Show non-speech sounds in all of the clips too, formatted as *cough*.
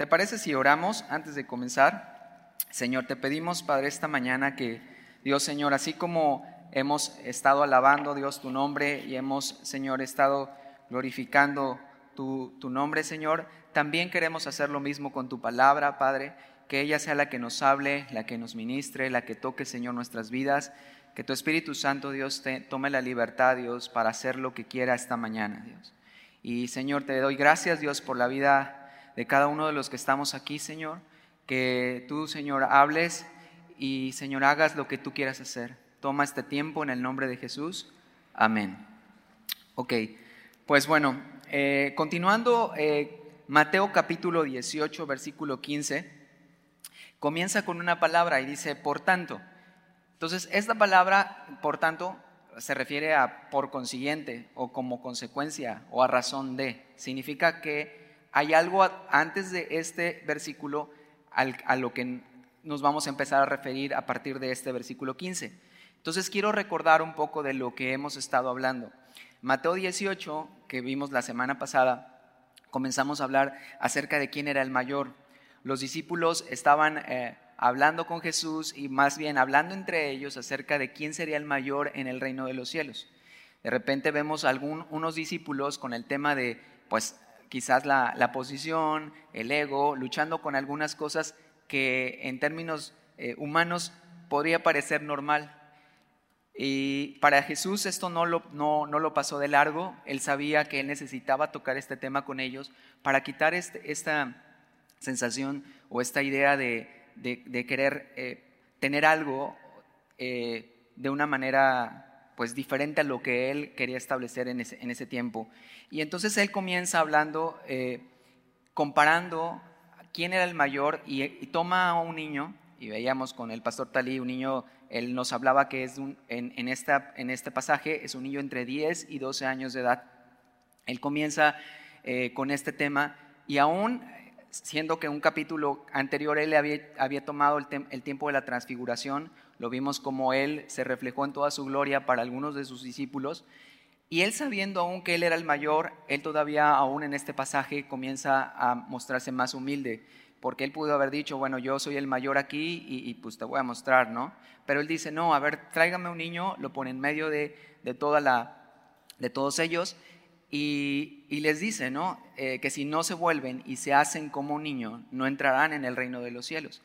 ¿te parece si oramos antes de comenzar? Señor, te pedimos, Padre, esta mañana que, Dios, Señor, así como hemos estado alabando, Dios, tu nombre y hemos, Señor, estado glorificando tu, tu nombre, Señor, también queremos hacer lo mismo con tu palabra, Padre, que ella sea la que nos hable, la que nos ministre, la que toque, Señor, nuestras vidas. Que tu Espíritu Santo, Dios, te, tome la libertad, Dios, para hacer lo que quiera esta mañana, Dios. Y Señor, te doy gracias, Dios, por la vida de cada uno de los que estamos aquí, Señor. Que tú, Señor, hables y, Señor, hagas lo que tú quieras hacer. Toma este tiempo en el nombre de Jesús. Amén. Ok, pues bueno, eh, continuando, eh, Mateo capítulo 18, versículo 15, comienza con una palabra y dice, por tanto. Entonces, esta palabra, por tanto, se refiere a por consiguiente o como consecuencia o a razón de. Significa que hay algo antes de este versículo a lo que nos vamos a empezar a referir a partir de este versículo 15. Entonces quiero recordar un poco de lo que hemos estado hablando. Mateo 18, que vimos la semana pasada, comenzamos a hablar acerca de quién era el mayor. Los discípulos estaban... Eh, hablando con Jesús y más bien hablando entre ellos acerca de quién sería el mayor en el reino de los cielos. De repente vemos algunos discípulos con el tema de, pues quizás la, posición, el ego, luchando con algunas cosas que en términos eh, humanos podría parecer normal. Y para Jesús esto no lo, no, no lo, pasó de largo, él sabía que él necesitaba tocar este tema con ellos para quitar este, esta sensación o esta idea de, de, querer eh, tener algo eh, de una manera pues diferente a lo que él quería establecer en ese, tiempo. Y entonces él comienza hablando, eh, comparando quién era el mayor y, toma a un niño, y veíamos con el pastor Talí, un niño, él nos hablaba que es en, esta, en este pasaje es un niño entre 10 y 12 años de edad. Él comienza con este tema y aún siendo que un capítulo anterior él había, tomado el, tiempo de la transfiguración, lo vimos como él se reflejó en toda su gloria para algunos de sus discípulos, y él sabiendo aún que él era el mayor, él todavía aún en este pasaje comienza a mostrarse más humilde, porque él pudo haber dicho, bueno, yo soy el mayor aquí y, pues te voy a mostrar, ¿no? Pero él dice, no, a ver, tráigame un niño, lo pone en medio de, toda la, de todos ellos, y, les dice, ¿no? Eh, que si no se vuelven y se hacen como un niño, no entrarán en el reino de los cielos.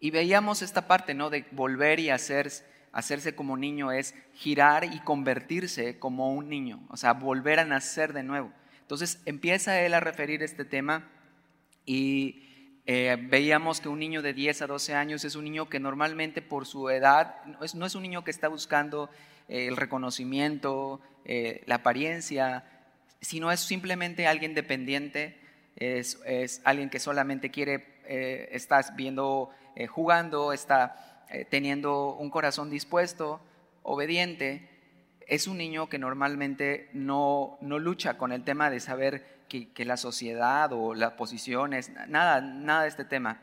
Y veíamos esta parte, ¿no? De volver y hacer, hacerse como niño es girar y convertirse como un niño, o sea, volver a nacer de nuevo. Entonces empieza él a referir este tema y eh, veíamos que un niño de 10 a 12 años es un niño que normalmente por su edad no es, no es un niño que está buscando eh, el reconocimiento, la apariencia, sino es simplemente alguien dependiente, es, alguien que solamente quiere, eh, estás viendo, eh, jugando, está eh, teniendo un corazón dispuesto, obediente, es un niño que normalmente no, no lucha con el tema de saber que, la sociedad o las posiciones, nada, nada de este tema.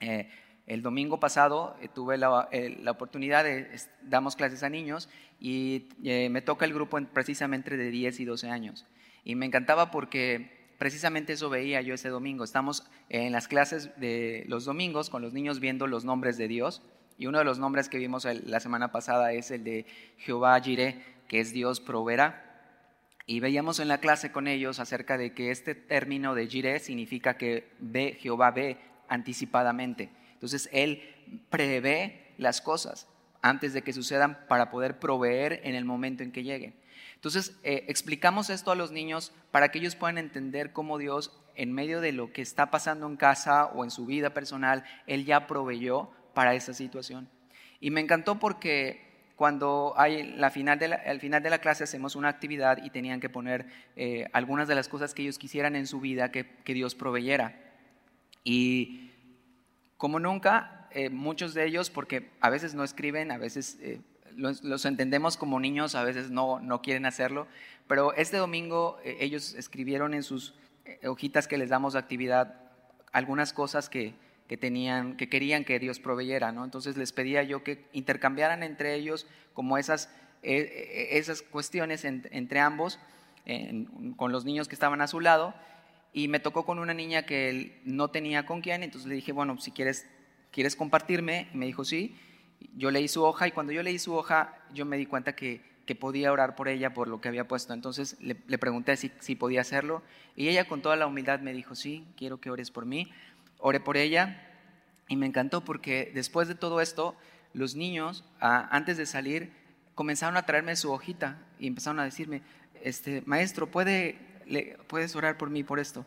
el domingo pasado tuve la, la, oportunidad de, damos clases a niños y me toca el grupo precisamente de 10 y 12 años. Y me encantaba porque precisamente eso veía yo ese domingo. Estamos en las clases de los domingos con los niños viendo los nombres de Dios. Y uno de los nombres que vimos la semana pasada es el de Jehová Jireh, que es Dios proveerá. Y veíamos en la clase con ellos acerca de que este término de Jireh significa que ve, Jehová ve anticipadamente. Entonces Él prevé las cosas antes de que sucedan para poder proveer en el momento en que lleguen. Entonces, eh, explicamos esto a los niños para que ellos puedan entender cómo Dios, en medio de lo que está pasando en casa o en su vida personal, Él ya proveyó para esa situación. Y me encantó porque cuando hay la final de al final de la clase hacemos una actividad y tenían que poner eh, algunas de las cosas que ellos quisieran en su vida que, Dios proveyera. Y como nunca, eh, muchos de ellos, porque a veces no escriben, a veces los, entendemos como niños, a veces no, no quieren hacerlo, pero este domingo eh, ellos escribieron en sus eh, hojitas que les damos de actividad algunas cosas que, que, tenían, que querían que Dios proveyera, ¿no? Entonces les pedía yo que intercambiaran entre ellos como esas, eh, esas cuestiones entre ambos, con los niños que estaban a su lado, y me tocó con una niña que él no tenía con quién, entonces le dije, bueno, si quieres, ¿quieres compartirme? Y me dijo, sí. Yo leí su hoja y cuando yo leí su hoja, yo me di cuenta que, que podía orar por ella por lo que había puesto. Entonces le, le pregunté si, si podía hacerlo y ella con toda la humildad me dijo, sí, quiero que ores por mí. Oré por ella y me encantó porque después de todo esto, los niños, antes de salir, comenzaron a traerme su hojita y empezaron a decirme, este, maestro, ¿puede, ¿puedes orar por mí por esto?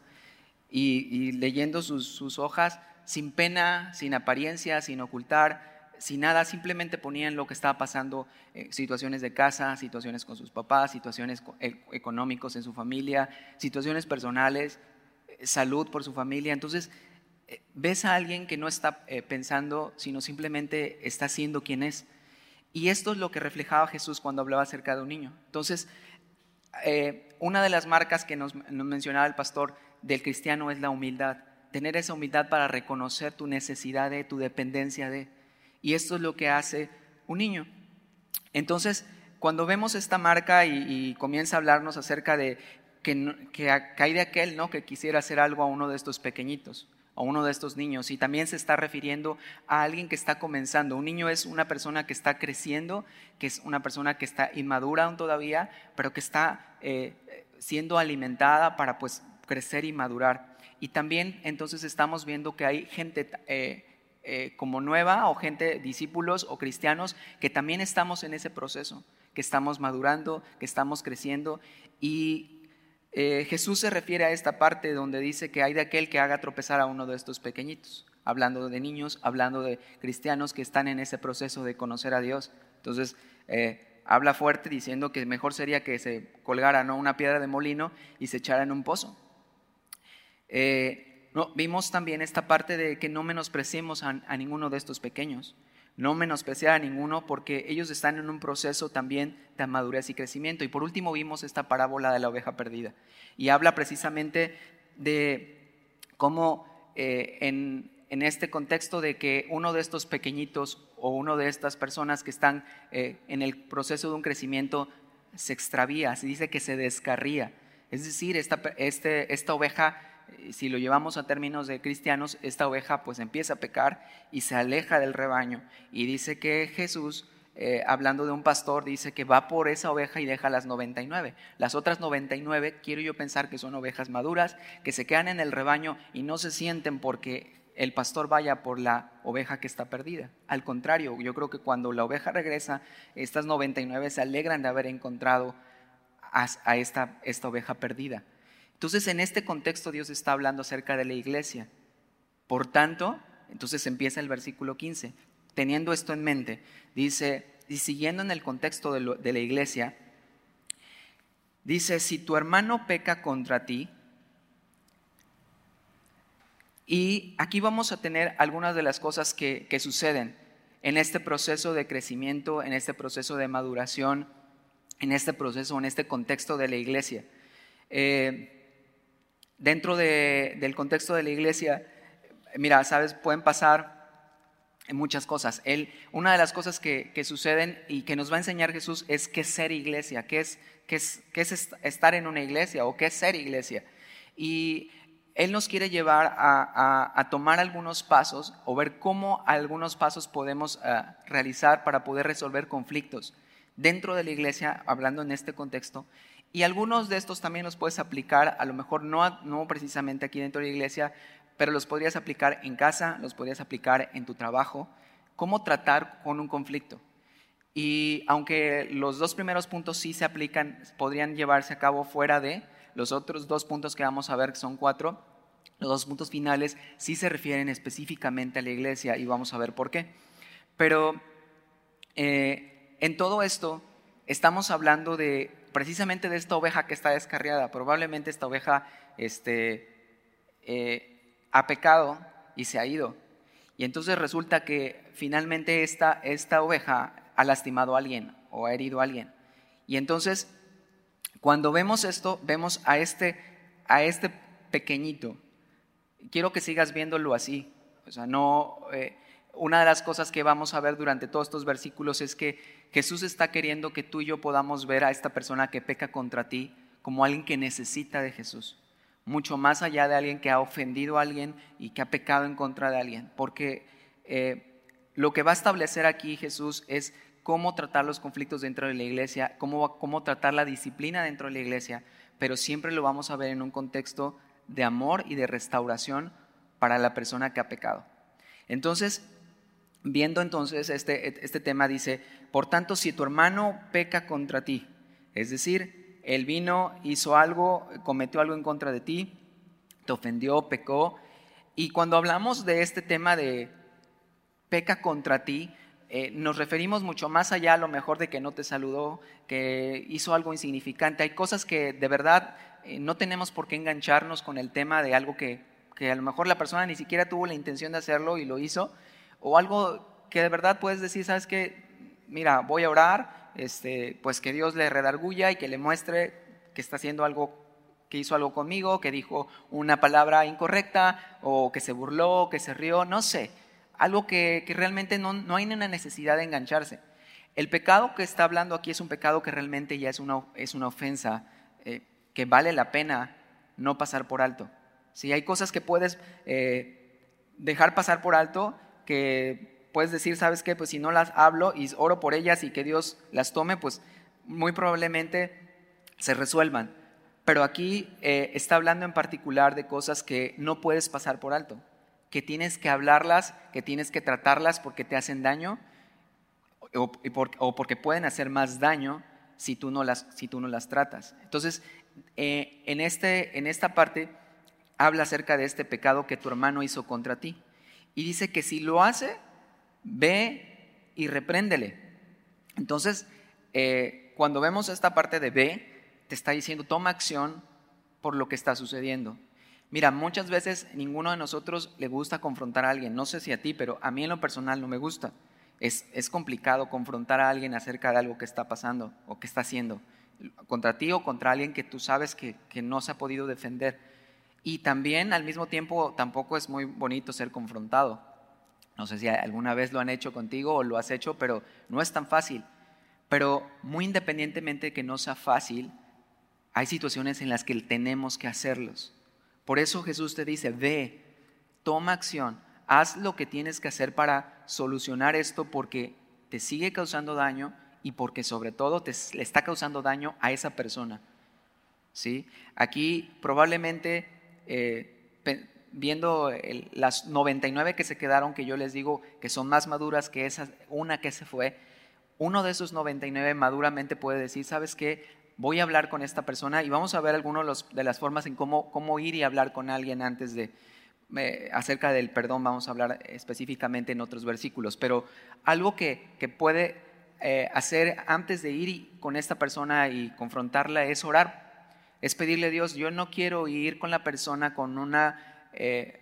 Y, leyendo sus, hojas, sin pena, sin apariencia, sin ocultar, sin nada, simplemente ponían lo que estaba pasando, eh, situaciones de casa, situaciones con sus papás, situaciones e, económicos en su familia, situaciones personales, eh, salud por su familia. Entonces, eh, ves a alguien que no está pensando, sino simplemente está siendo quien es. Y esto es lo que reflejaba Jesús cuando hablaba acerca de un niño. Entonces, una de las marcas que nos, mencionaba el pastor del cristiano es la humildad. Tener esa humildad para reconocer tu necesidad de, tu dependencia de. Y esto es lo que hace un niño. Entonces, cuando vemos esta marca y, comienza a hablarnos acerca de que, que, hay de aquel ¿no? que quisiera hacer algo a uno de estos pequeñitos, a uno de estos niños, y también se está refiriendo a alguien que está comenzando. Un niño es una persona que está creciendo, que es una persona que está inmadura aún todavía, pero que está eh, siendo alimentada para pues crecer y madurar. Y también entonces estamos viendo que hay gente eh, eh, como nueva o gente, discípulos o cristianos, que también estamos en ese proceso, que estamos madurando, que estamos creciendo. Y eh, Jesús se refiere a esta parte donde dice que hay de aquel que haga tropezar a uno de estos pequeñitos, hablando de niños, hablando de cristianos que están en ese proceso de conocer a Dios. Entonces, eh, habla fuerte diciendo que mejor sería que se colgara ¿no? una piedra de molino y se echara en un pozo. No, vimos también esta parte de que no menospreciemos a ninguno de estos pequeños no menospreciar a ninguno porque ellos están en un proceso también de madurez y crecimiento. Y por último vimos esta parábola de la oveja perdida y habla precisamente de cómo eh, en, este contexto de que uno de estos pequeñitos o uno de estas personas que están eh, en el proceso de un crecimiento se extravía, se dice que se descarría. Es decir, esta, este, esta oveja si lo llevamos a términos de cristianos, esta oveja pues empieza a pecar y se aleja del rebaño. Y dice que Jesús, eh, hablando de un pastor, dice que va por esa oveja y deja las 99. Las otras 99 quiero yo pensar que son ovejas maduras, que se quedan en el rebaño y no se sienten porque el pastor vaya por la oveja que está perdida. Al contrario, yo creo que cuando la oveja regresa, estas 99 se alegran de haber encontrado a, esta, esta oveja perdida. Entonces, en este contexto Dios está hablando acerca de la iglesia. Por tanto, entonces empieza el versículo 15. Teniendo esto en mente, dice, y siguiendo en el contexto de, la iglesia, dice, si tu hermano peca contra ti, y aquí vamos a tener algunas de las cosas que, que, suceden en este proceso de crecimiento, en este proceso de maduración, en este proceso, en este contexto de la iglesia. Eh, dentro del contexto de la iglesia, mira, sabes, pueden pasar muchas cosas. Él, una de las cosas que, suceden y que nos va a enseñar Jesús es qué es ser iglesia, qué es, qué es, qué es estar en una iglesia o qué es ser iglesia. Y Él nos quiere llevar a, tomar algunos pasos o ver cómo algunos pasos podemos ah, realizar para poder resolver conflictos dentro de la iglesia, hablando en este contexto, y algunos de estos también los puedes aplicar, a lo mejor no, no precisamente aquí dentro de la iglesia, pero los podrías aplicar en casa, los podrías aplicar en tu trabajo, cómo tratar con un conflicto. Y aunque los dos primeros puntos sí se aplican, podrían llevarse a cabo fuera de los otros dos puntos que vamos a ver, que son cuatro, los dos puntos finales sí se refieren específicamente a la iglesia y vamos a ver por qué. Pero eh, en todo esto estamos hablando de precisamente de esta oveja que está descarriada. Probablemente esta oveja este, eh, ha pecado y se ha ido. Y entonces resulta que finalmente esta, esta oveja ha lastimado a alguien o ha herido a alguien. Y entonces, cuando vemos esto, vemos a este, a este pequeñito. Quiero que sigas viéndolo así. O sea, no, eh, una de las cosas que vamos a ver durante todos estos versículos es que Jesús está queriendo que tú y yo podamos ver a esta persona que peca contra ti como alguien que necesita de Jesús. mucho más allá de alguien que ha ofendido a alguien y que ha pecado en contra de alguien, porque eh, lo que va a establecer aquí Jesús es cómo tratar los conflictos dentro de la iglesia, cómo, cómo tratar la disciplina dentro de la iglesia, pero siempre lo vamos a ver en un contexto de amor y de restauración para la persona que ha pecado. Entonces, viendo entonces este, este tema, dice, por tanto, si tu hermano peca contra ti, es decir, él vino, hizo algo, cometió algo en contra de ti, te ofendió, pecó, y cuando hablamos de este tema de peca contra ti, eh, nos referimos mucho más allá a lo mejor de que no te saludó, que hizo algo insignificante. Hay cosas que de verdad eh, no tenemos por qué engancharnos con el tema de algo que, que a lo mejor la persona ni siquiera tuvo la intención de hacerlo y lo hizo, o algo que de verdad puedes decir, sabes que, mira, voy a orar, este, pues que Dios le redarguya y que le muestre que está haciendo algo que hizo algo conmigo, que dijo una palabra incorrecta, o que se burló, que se rió, no sé algo que, realmente no, hay una necesidad de engancharse. El pecado que está hablando aquí es un pecado que realmente ya es una, es una ofensa eh, que vale la pena no pasar por alto. Si hay cosas que puedes eh, dejar pasar por alto, que puedes decir, ¿sabes qué? Pues si no las hablo y oro por ellas y que Dios las tome, pues muy probablemente se resuelvan. Pero aquí eh, está hablando en particular de cosas que no puedes pasar por alto que tienes que hablarlas, que tienes que tratarlas porque te hacen daño o, porque pueden hacer más daño si tú no las, si tú no las tratas. Entonces, eh, en, este, en esta parte habla acerca de este pecado que tu hermano hizo contra ti. Y dice que si lo hace, ve y repréndele. Entonces, eh, cuando vemos esta parte de ve, te está diciendo, toma acción por lo que está sucediendo. Mira, muchas veces ninguno de nosotros le gusta confrontar a alguien. No sé si a ti, pero a mí en lo personal no me gusta. Es, es complicado confrontar a alguien acerca de algo que está pasando o que está haciendo. Contra ti o contra alguien que tú sabes que, que no se ha podido defender. Y también al mismo tiempo tampoco es muy bonito ser confrontado. No sé si alguna vez lo han hecho contigo o lo has hecho, pero no es tan fácil. Pero muy independientemente de que no sea fácil, hay situaciones en las que tenemos que hacerlos. Por eso Jesús te dice, ve, toma acción, haz lo que tienes que hacer para solucionar esto porque te sigue causando daño y porque sobre todo te, le está causando daño a esa persona. ¿Sí? Aquí probablemente eh, viendo las 99 que se quedaron, que yo les digo que son más maduras que esa una que se fue, uno de esos 99 maduramente puede decir, ¿sabes qué? voy a hablar con esta persona y vamos a ver algunas de las formas en cómo, cómo ir y hablar con alguien antes de, eh, acerca del perdón, vamos a hablar específicamente en otros versículos, pero algo que, que puede eh, hacer antes de ir con esta persona y confrontarla es orar, es pedirle a Dios, yo no quiero ir con la persona con, una, eh,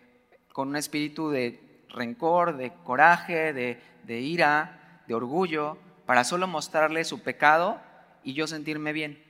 con un espíritu de rencor, de coraje, de, de ira, de orgullo, para solo mostrarle su pecado y yo sentirme bien.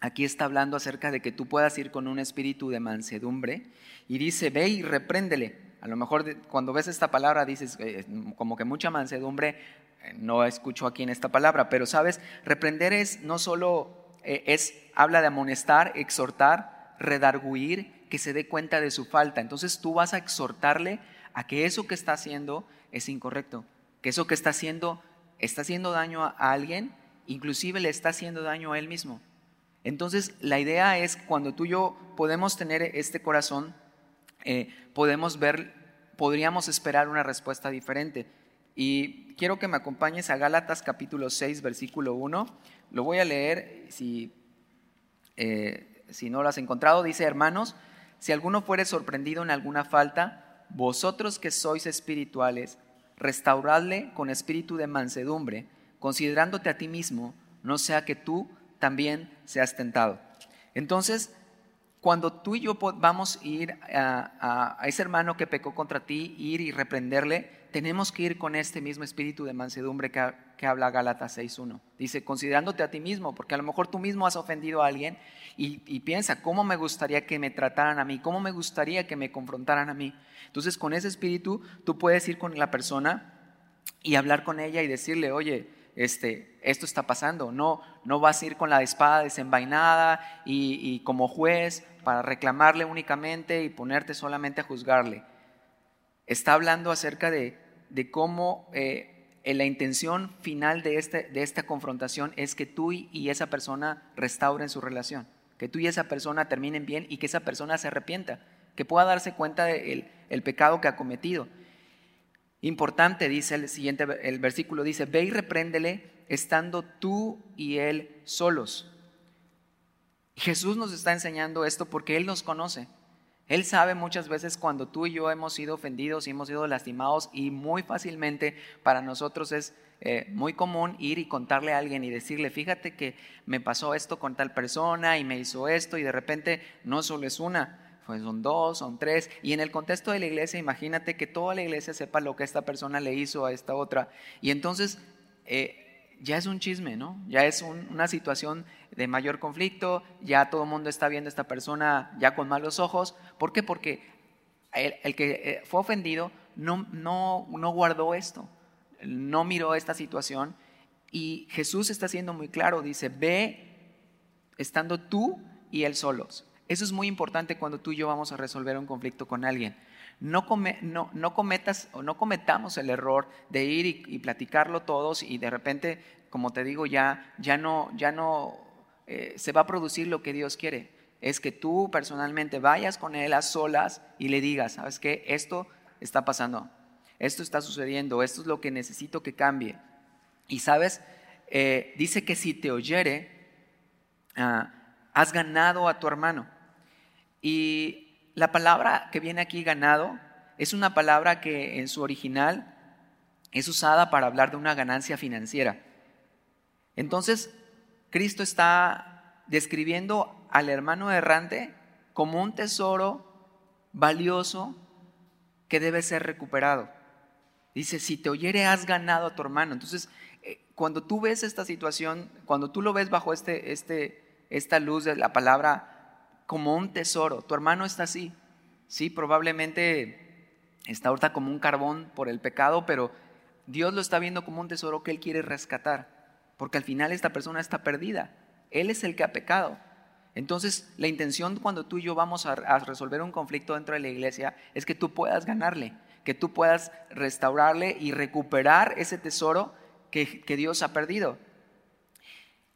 Aquí está hablando acerca de que tú puedas ir con un espíritu de mansedumbre y dice, ve y repréndele. A lo mejor cuando ves esta palabra dices, eh, como que mucha mansedumbre, eh, no escucho aquí en esta palabra, pero sabes, reprender es no solo, eh, es, habla de amonestar, exhortar, redarguir, que se dé cuenta de su falta. Entonces tú vas a exhortarle a que eso que está haciendo es incorrecto, que eso que está haciendo está haciendo daño a alguien, inclusive le está haciendo daño a él mismo. Entonces, la idea es cuando tú y yo podemos tener este corazón, eh, podemos ver, podríamos esperar una respuesta diferente. Y quiero que me acompañes a Gálatas capítulo 6, versículo 1. Lo voy a leer, si, eh, si no lo has encontrado, dice, hermanos, si alguno fuere sorprendido en alguna falta, vosotros que sois espirituales, restauradle con espíritu de mansedumbre, considerándote a ti mismo, no sea que tú también seas tentado. Entonces, cuando tú y yo vamos a ir a, ese hermano que pecó contra ti, ir y reprenderle, tenemos que ir con este mismo espíritu de mansedumbre que, habla Gálatas 6.1. Dice, considerándote a ti mismo, porque a lo mejor tú mismo has ofendido a alguien y, piensa, ¿cómo me gustaría que me trataran a mí? ¿Cómo me gustaría que me confrontaran a mí? Entonces, con ese espíritu, tú puedes ir con la persona y hablar con ella y decirle, oye, este, esto está pasando. No, no vas a ir con la espada desenvainada y, como juez para reclamarle únicamente y ponerte solamente a juzgarle. Está hablando acerca de, de cómo eh, la intención final de, este, de esta confrontación es que tú y esa persona restauren su relación, que tú y esa persona terminen bien y que esa persona se arrepienta, que pueda darse cuenta del el pecado que ha cometido. Importante, dice el siguiente, el versículo dice, ve y repréndele estando tú y él solos. Jesús nos está enseñando esto porque Él nos conoce. Él sabe muchas veces cuando tú y yo hemos sido ofendidos y hemos sido lastimados y muy fácilmente para nosotros es eh, muy común ir y contarle a alguien y decirle, fíjate que me pasó esto con tal persona y me hizo esto y de repente no solo es una, pues son dos, son tres. Y en el contexto de la iglesia, imagínate que toda la iglesia sepa lo que esta persona le hizo a esta otra. Y entonces eh, ya es un chisme, ¿no? Ya es una situación de mayor conflicto, ya todo el mundo está viendo a esta persona ya con malos ojos. ¿Por qué? Porque el, que eh, fue ofendido no, no, no guardó esto, no miró esta situación. Y Jesús está siendo muy claro, dice, ve estando tú y él solos. Eso es muy importante cuando tú y yo vamos a resolver un conflicto con alguien. No, no, cometas o no cometamos el error de ir y, platicarlo todos y de repente, como te digo, ya, ya no, ya no eh, se va a producir lo que Dios quiere. Es que tú personalmente vayas con Él a solas y le digas, ¿sabes qué? Esto está pasando, esto está sucediendo, esto es lo que necesito que cambie. Y sabes, eh, dice que si te oyere, ah, has ganado a tu hermano. Y la palabra que viene aquí ganado es una palabra que en su original es usada para hablar de una ganancia financiera. Entonces, Cristo está describiendo al hermano errante como un tesoro valioso que debe ser recuperado. Dice, si te oyere has ganado a tu hermano. Entonces, eh, cuando tú ves esta situación, cuando tú lo ves bajo este, este, esta luz de la palabra como un tesoro. Tu hermano está así. Sí, probablemente está ahorita como un carbón por el pecado, pero Dios lo está viendo como un tesoro que Él quiere rescatar. Porque al final esta persona está perdida. Él es el que ha pecado. Entonces, la intención cuando tú y yo vamos a, resolver un conflicto dentro de la iglesia es que tú puedas ganarle, que tú puedas restaurarle y recuperar ese tesoro que, que Dios ha perdido.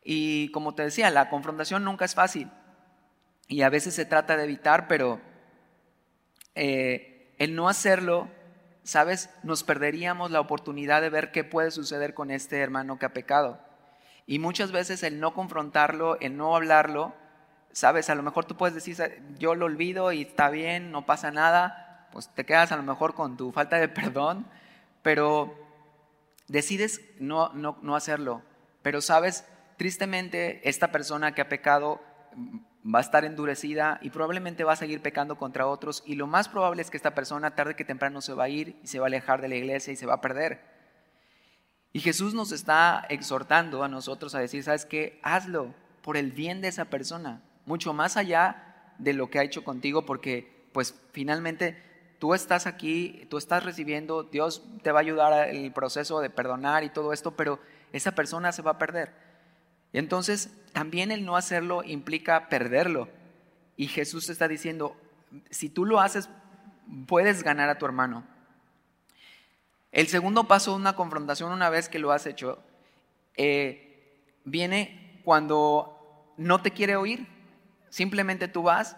Y como te decía, la confrontación nunca es fácil y a veces se trata de evitar, pero eh, el no hacerlo, ¿sabes? Nos perderíamos la oportunidad de ver qué puede suceder con este hermano que ha pecado. Y muchas veces el no confrontarlo, el no hablarlo, ¿sabes? A lo mejor tú puedes decir, yo lo olvido y está bien, no pasa nada, pues te quedas a lo mejor con tu falta de perdón, pero decides no, no, no hacerlo. Pero, ¿sabes? Tristemente, esta persona que ha pecado va a estar endurecida y probablemente va a seguir pecando contra otros y lo más probable es que esta persona tarde que temprano se va a ir y se va a alejar de la iglesia y se va a perder. Y Jesús nos está exhortando a nosotros a decir, ¿sabes qué? Hazlo por el bien de esa persona, mucho más allá de lo que ha hecho contigo, porque pues finalmente tú estás aquí, tú estás recibiendo, Dios te va a ayudar el proceso de perdonar y todo esto, pero esa persona se va a perder. Entonces, también el no hacerlo implica perderlo. Y Jesús está diciendo, si tú lo haces, puedes ganar a tu hermano. El segundo paso de una confrontación, una vez que lo has hecho, eh, viene cuando no te quiere oír. Simplemente tú vas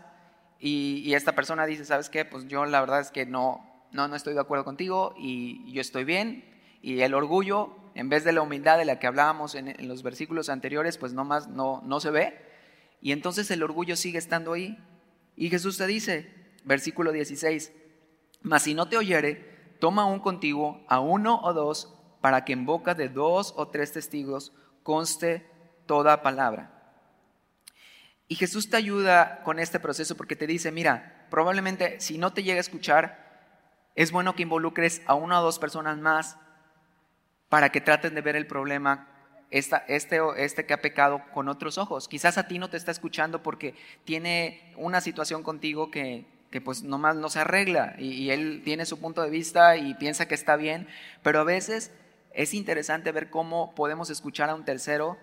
y, esta persona dice, ¿sabes qué? Pues yo la verdad es que no, no, no estoy de acuerdo contigo y yo estoy bien. Y el orgullo en vez de la humildad de la que hablábamos en, los versículos anteriores, pues no más no, no se ve. Y entonces el orgullo sigue estando ahí. Y Jesús te dice, versículo 16, mas si no te oyere, toma un contigo a uno o dos, para que en boca de dos o tres testigos conste toda palabra. Y Jesús te ayuda con este proceso porque te dice, mira, probablemente si no te llega a escuchar, es bueno que involucres a una o dos personas más para que traten de ver el problema esta, este, este que ha pecado con otros ojos. Quizás a ti no te está escuchando porque tiene una situación contigo que, que pues nomás no se arregla y, él tiene su punto de vista y piensa que está bien, pero a veces es interesante ver cómo podemos escuchar a un tercero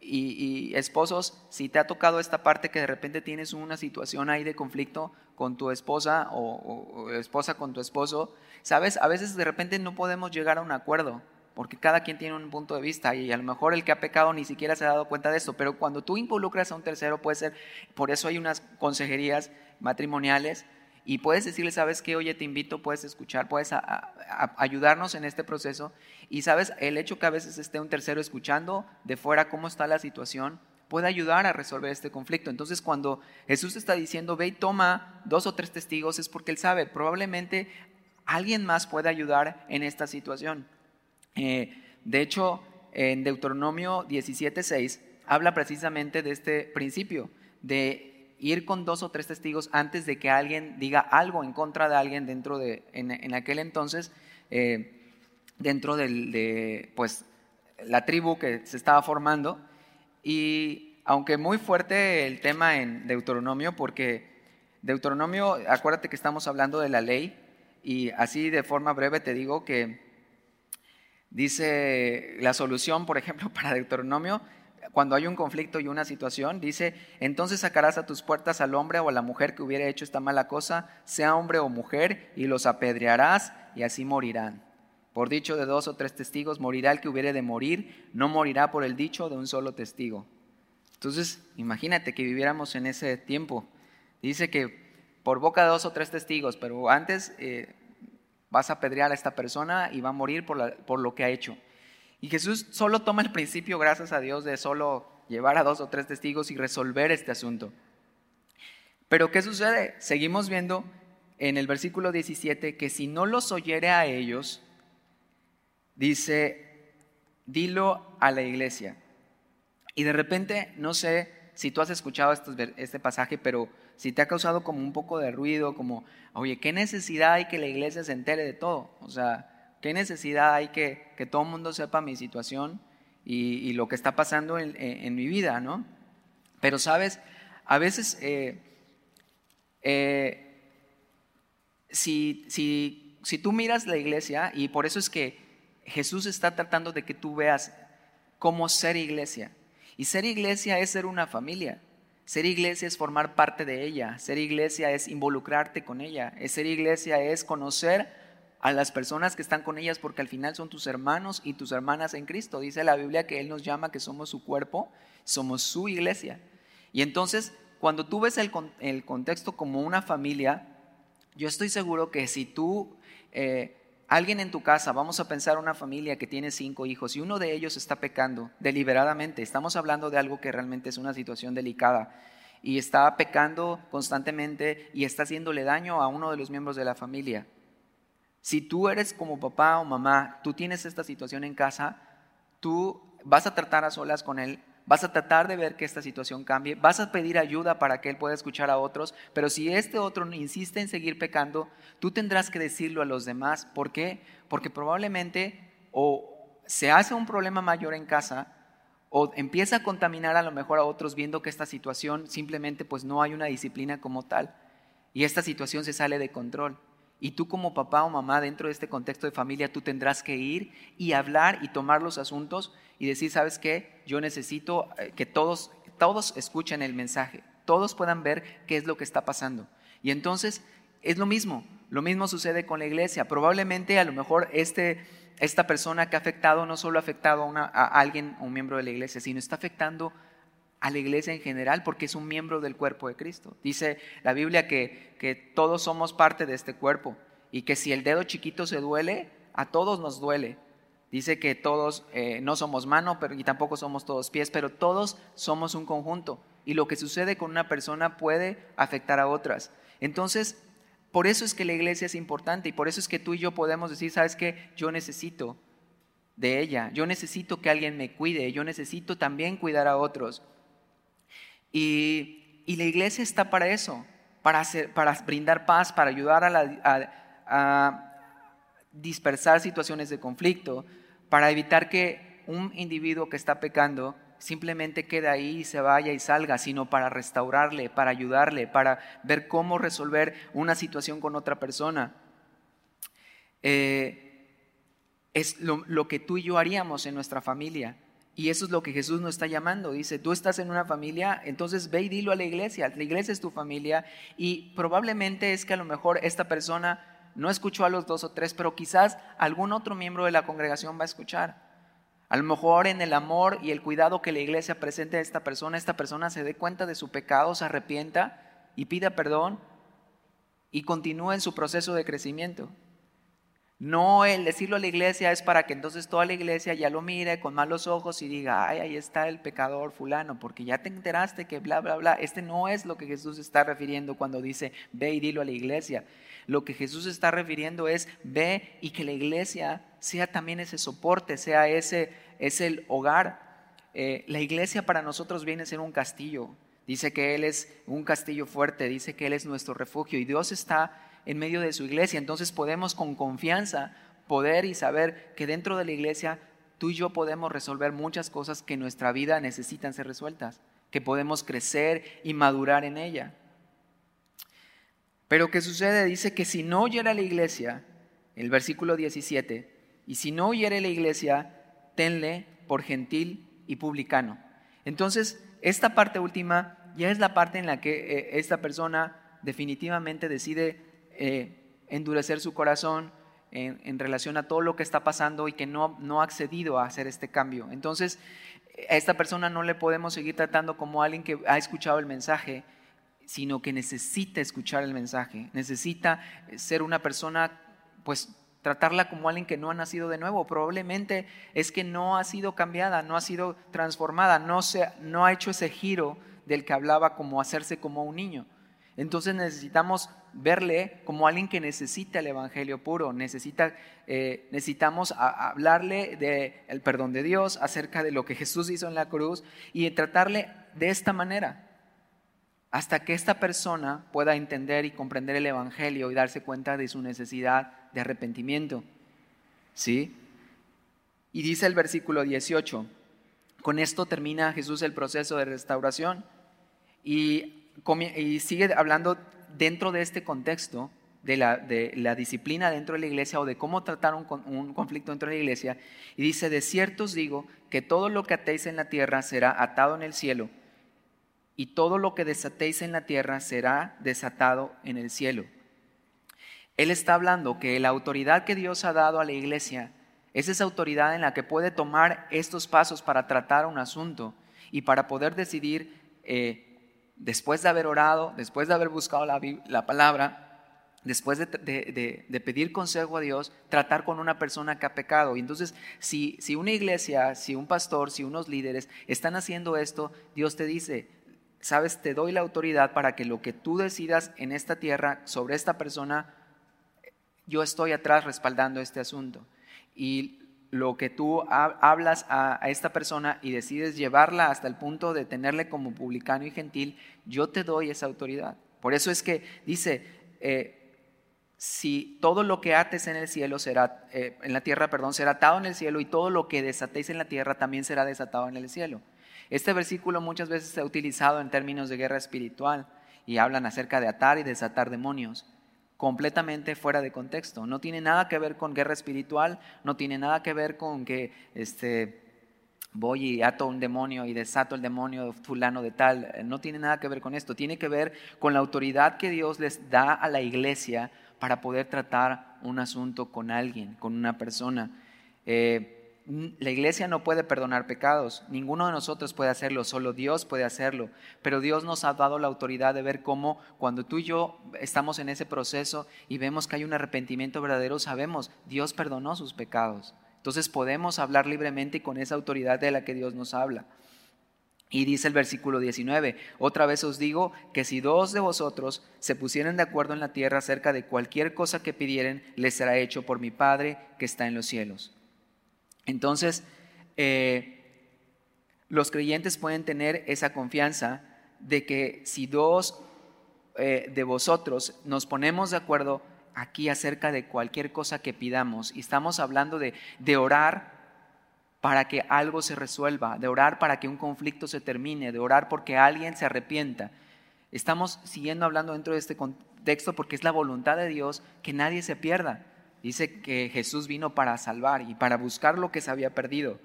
y, esposos, si te ha tocado esta parte que de repente tienes una situación ahí de conflicto con tu esposa o, esposa con tu esposo, sabes, a veces de repente no podemos llegar a un acuerdo porque cada quien tiene un punto de vista y a lo mejor el que ha pecado ni siquiera se ha dado cuenta de esto, pero cuando tú involucras a un tercero puede ser, por eso hay unas consejerías matrimoniales y puedes decirle, sabes que, oye, te invito, puedes escuchar, puedes ayudarnos en este proceso. Y sabes, el hecho que a veces esté un tercero escuchando de fuera cómo está la situación, puede ayudar a resolver este conflicto. Entonces, cuando Jesús está diciendo, ve y toma dos o tres testigos, es porque Él sabe, probablemente alguien más puede ayudar en esta situación. Eh, de hecho, en Deuteronomio 17.6 habla precisamente de este principio, de ir con dos o tres testigos antes de que alguien diga algo en contra de alguien dentro de, en, aquel entonces, eh, dentro de pues, la tribu que se estaba formando. Y aunque muy fuerte el tema en Deuteronomio, porque Deuteronomio, acuérdate que estamos hablando de la ley, y así de forma breve te digo que dice la solución, por ejemplo, *laughs* para Deuteronomio, cuando hay un conflicto y una situación, dice, entonces sacarás a tus puertas al hombre o a la mujer que hubiera hecho esta mala cosa, sea hombre o mujer, y los apedrearás y así morirán. Por dicho de dos o tres testigos, morirá el que hubiere de morir, no morirá por el dicho de un solo testigo. Entonces, imagínate que viviéramos en ese tiempo. Dice que por boca de dos o tres testigos, pero antes eh, vas a apedrear a esta persona y va a morir por, por lo que ha hecho. Y Jesús solo toma el principio, gracias a Dios, de solo llevar a dos o tres testigos y resolver este asunto. Pero ¿qué sucede? Seguimos viendo en el versículo 17 que si no los oyere a ellos, dice, dilo a la iglesia. Y de repente, no sé si tú has escuchado este pasaje, pero si te ha causado como un poco de ruido, como, oye, ¿qué necesidad hay que la iglesia se entere de todo? O sea, ¿Qué necesidad hay que, que todo el mundo sepa mi situación y, lo que está pasando en, mi vida, ¿no? Pero sabes, a veces eh, eh, si, si, si tú miras la iglesia, y por eso es que Jesús está tratando de que tú veas cómo ser iglesia. Y ser iglesia es ser una familia. Ser iglesia es formar parte de ella. Ser iglesia es involucrarte con ella. Ser iglesia es conocer a las personas que están con ellas porque al final son tus hermanos y tus hermanas en Cristo. Dice la Biblia que Él nos llama que somos su cuerpo, somos su iglesia. Y entonces, cuando tú ves el, contexto como una familia, yo estoy seguro que si tú, eh, alguien en tu casa, vamos a pensar una familia que tiene cinco hijos y uno de ellos está pecando deliberadamente, estamos hablando de algo que realmente es una situación delicada y está pecando constantemente y está haciéndole daño a uno de los miembros de la familia. Si tú eres como papá o mamá, tú tienes esta situación en casa, tú vas a tratar a solas con él, vas a tratar de ver que esta situación cambie, vas a pedir ayuda para que él pueda escuchar a otros, pero si este otro insiste en seguir pecando, tú tendrás que decirlo a los demás. ¿Por qué? Porque probablemente o se hace un problema mayor en casa o empieza a contaminar a lo mejor a otros viendo que esta situación simplemente pues no hay una disciplina como tal y esta situación se sale de control. Y tú como papá o mamá dentro de este contexto de familia, tú tendrás que ir y hablar y tomar los asuntos y decir, ¿sabes qué? Yo necesito eh, que todos, todos escuchen el mensaje, todos puedan ver qué es lo que está pasando. Y entonces es lo mismo, lo mismo sucede con la iglesia. Probablemente a lo mejor este, esta persona que ha afectado no solo ha afectado a, una, a alguien, un miembro de la iglesia, sino está afectando a la iglesia en general porque es un miembro del cuerpo de Cristo. Dice la Biblia que, que todos somos parte de este cuerpo y que si el dedo chiquito se duele, a todos nos duele. Dice que todos eh, no somos mano pero, y tampoco somos todos pies, pero todos somos un conjunto. Y lo que sucede con una persona puede afectar a otras. Entonces, por eso es que la iglesia es importante y por eso es que tú y yo podemos decir, ¿sabes qué? Yo necesito de ella, yo necesito que alguien me cuide, yo necesito también cuidar a otros. Y, la iglesia está para eso, para, brindar paz, para ayudar a, dispersar situaciones de conflicto, para evitar que un individuo que está pecando simplemente quede ahí y se vaya y salga, sino para restaurarle, para ayudarle, para ver cómo resolver una situación con otra persona. Eh, es lo, que tú y yo haríamos en nuestra familia. Y eso es lo que Jesús nos está llamando. Dice, tú estás en una familia, entonces ve y dilo a la iglesia. La iglesia es tu familia y probablemente es que a lo mejor esta persona no escuchó a los dos o tres, pero quizás algún otro miembro de la congregación va a escuchar. A lo mejor en el amor y el cuidado que la iglesia presente a esta persona, esta persona se dé cuenta de su pecado, se arrepienta y pida perdón y continúe en su proceso de crecimiento. No el decirlo a la iglesia es para que entonces toda la iglesia ya lo mire con malos ojos y diga, ay, ahí está el pecador fulano, porque ya te enteraste que bla, bla, bla. Este no es lo que Jesús está refiriendo cuando dice, ve y dilo a la iglesia. Lo que Jesús está refiriendo es, ve y que la iglesia sea también ese soporte, sea ese, es el hogar. Eh, la iglesia para nosotros viene a ser un castillo. Dice que Él es un castillo fuerte, dice que Él es nuestro refugio y Dios está en medio de su iglesia. Entonces podemos con confianza poder y saber que dentro de la iglesia tú y yo podemos resolver muchas cosas que en nuestra vida necesitan ser resueltas, que podemos crecer y madurar en ella. Pero ¿qué sucede? Dice que si no oyera la iglesia, el versículo 17, y si no oyere la iglesia, tenle por gentil y publicano. Entonces, esta parte última ya es la parte en la que eh, esta persona definitivamente decide eh, endurecer su corazón en, relación a todo lo que está pasando y que no, no ha accedido a hacer este cambio. Entonces, a esta persona no le podemos seguir tratando como alguien que ha escuchado el mensaje, sino que necesita escuchar el mensaje, necesita ser una persona, pues tratarla como alguien que no ha nacido de nuevo. Probablemente es que no ha sido cambiada, no ha sido transformada, no, se, no ha hecho ese giro del que hablaba como hacerse como un niño. Entonces necesitamos verle como alguien que necesita el Evangelio puro, necesita, eh, necesitamos hablarle del perdón de Dios, acerca de lo que Jesús hizo en la cruz y tratarle de esta manera, hasta que esta persona pueda entender y comprender el Evangelio y darse cuenta de su necesidad de arrepentimiento. ¿Sí? Y dice el versículo 18, con esto termina Jesús el proceso de restauración y y sigue hablando dentro de este contexto de la, disciplina dentro de la iglesia o de cómo tratar un, conflicto dentro de la iglesia. Y dice, de cierto os digo que todo lo que atéis en la tierra será atado en el cielo y todo lo que desatéis en la tierra será desatado en el cielo. Él está hablando que la autoridad que Dios ha dado a la iglesia es esa autoridad en la que puede tomar estos pasos para tratar un asunto y para poder decidir eh, después de haber orado, después de haber buscado la, palabra, después de, pedir consejo a Dios, tratar con una persona que ha pecado. Y entonces, si, si una iglesia, si un pastor, si unos líderes están haciendo esto, Dios te dice, sabes, te doy la autoridad para que lo que tú decidas en esta tierra sobre esta persona, yo estoy atrás respaldando este asunto. Y lo que tú hablas a, esta persona y decides llevarla hasta el punto de tenerle como publicano y gentil, yo te doy esa autoridad. Por eso es que dice, eh, si todo lo que ates en el cielo será, eh, en la tierra, perdón, será atado en el cielo y todo lo que desatéis en la tierra también será desatado en el cielo. Este versículo muchas veces se ha utilizado en términos de guerra espiritual y hablan acerca de atar y desatar demonios completamente fuera de contexto. No tiene nada que ver con guerra espiritual, no tiene nada que ver con que este, voy y ato un demonio y desato el demonio fulano de tal. No tiene nada que ver con esto. Tiene que ver con la autoridad que Dios les da a la iglesia para poder tratar un asunto con alguien, con una persona. Eh, la iglesia no puede perdonar pecados, ninguno de nosotros puede hacerlo, solo Dios puede hacerlo, pero Dios nos ha dado la autoridad de ver cómo cuando tú y yo estamos en ese proceso y vemos que hay un arrepentimiento verdadero, sabemos, Dios perdonó sus pecados. Entonces podemos hablar libremente y con esa autoridad de la que Dios nos habla. Y dice el versículo 19, otra vez os digo que si dos de vosotros se pusieran de acuerdo en la tierra acerca de cualquier cosa que pidieren, les será hecho por mi Padre que está en los cielos. Entonces, eh, los creyentes pueden tener esa confianza de que si dos eh, de vosotros nos ponemos de acuerdo aquí acerca de cualquier cosa que pidamos, y estamos hablando de, de orar para que algo se resuelva, de orar para que un conflicto se termine, de orar porque alguien se arrepienta. Estamos siguiendo hablando dentro de este contexto porque es la voluntad de Dios que nadie se pierda. Dice que Jesús vino para salvar y para buscar lo que se había perdido.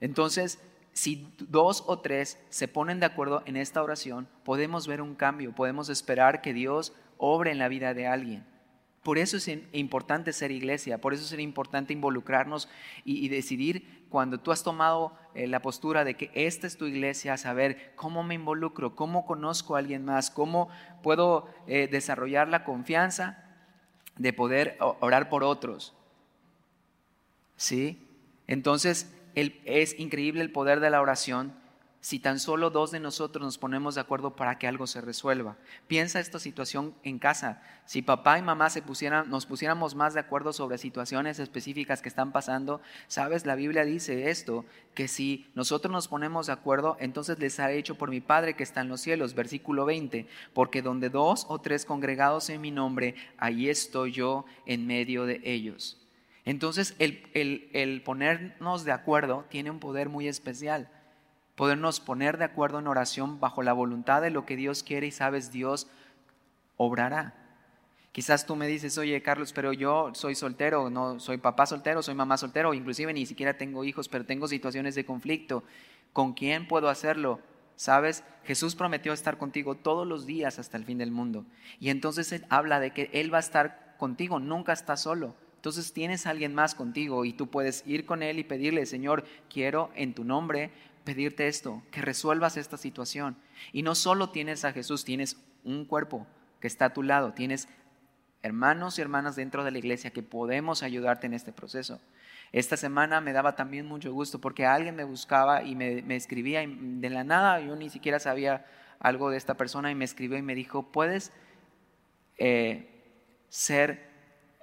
Entonces, si dos o tres se ponen de acuerdo en esta oración, podemos ver un cambio, podemos esperar que Dios obre en la vida de alguien. Por eso es importante ser iglesia, por eso es importante involucrarnos y, decidir cuando tú has tomado eh, la postura de que esta es tu iglesia, saber cómo me involucro, cómo conozco a alguien más, cómo puedo eh, desarrollar la confianza de poder orar por otros. ¿Sí? Entonces, es increíble el poder de la oración si tan solo dos de nosotros nos ponemos de acuerdo para que algo se resuelva. Piensa esta situación en casa. Si papá y mamá se pusieran, nos pusiéramos más de acuerdo sobre situaciones específicas que están pasando, sabes, la Biblia dice esto, que si nosotros nos ponemos de acuerdo, entonces les ha hecho por mi Padre que está en los cielos, versículo 20, porque donde dos o tres congregados en mi nombre, ahí estoy yo en medio de ellos. Entonces el, el ponernos de acuerdo tiene un poder muy especial podernos poner de acuerdo en oración bajo la voluntad de lo que Dios quiere y sabes, Dios obrará. Quizás tú me dices, oye Carlos, pero yo soy soltero, no soy papá soltero, soy mamá soltero, inclusive ni siquiera tengo hijos, pero tengo situaciones de conflicto. ¿Con quién puedo hacerlo? ¿Sabes? Jesús prometió estar contigo todos los días hasta el fin del mundo. Y entonces Él habla de que Él va a estar contigo, nunca está solo. Entonces tienes a alguien más contigo y tú puedes ir con Él y pedirle, Señor, quiero en tu nombre pedirte esto, que resuelvas esta situación. Y no solo tienes a Jesús, tienes un cuerpo que está a tu lado, tienes hermanos y hermanas dentro de la iglesia que podemos ayudarte en este proceso. Esta semana me daba también mucho gusto porque alguien me buscaba y me, escribía de la nada yo ni siquiera sabía algo de esta persona y me escribió y me dijo, ¿puedes eh, ser,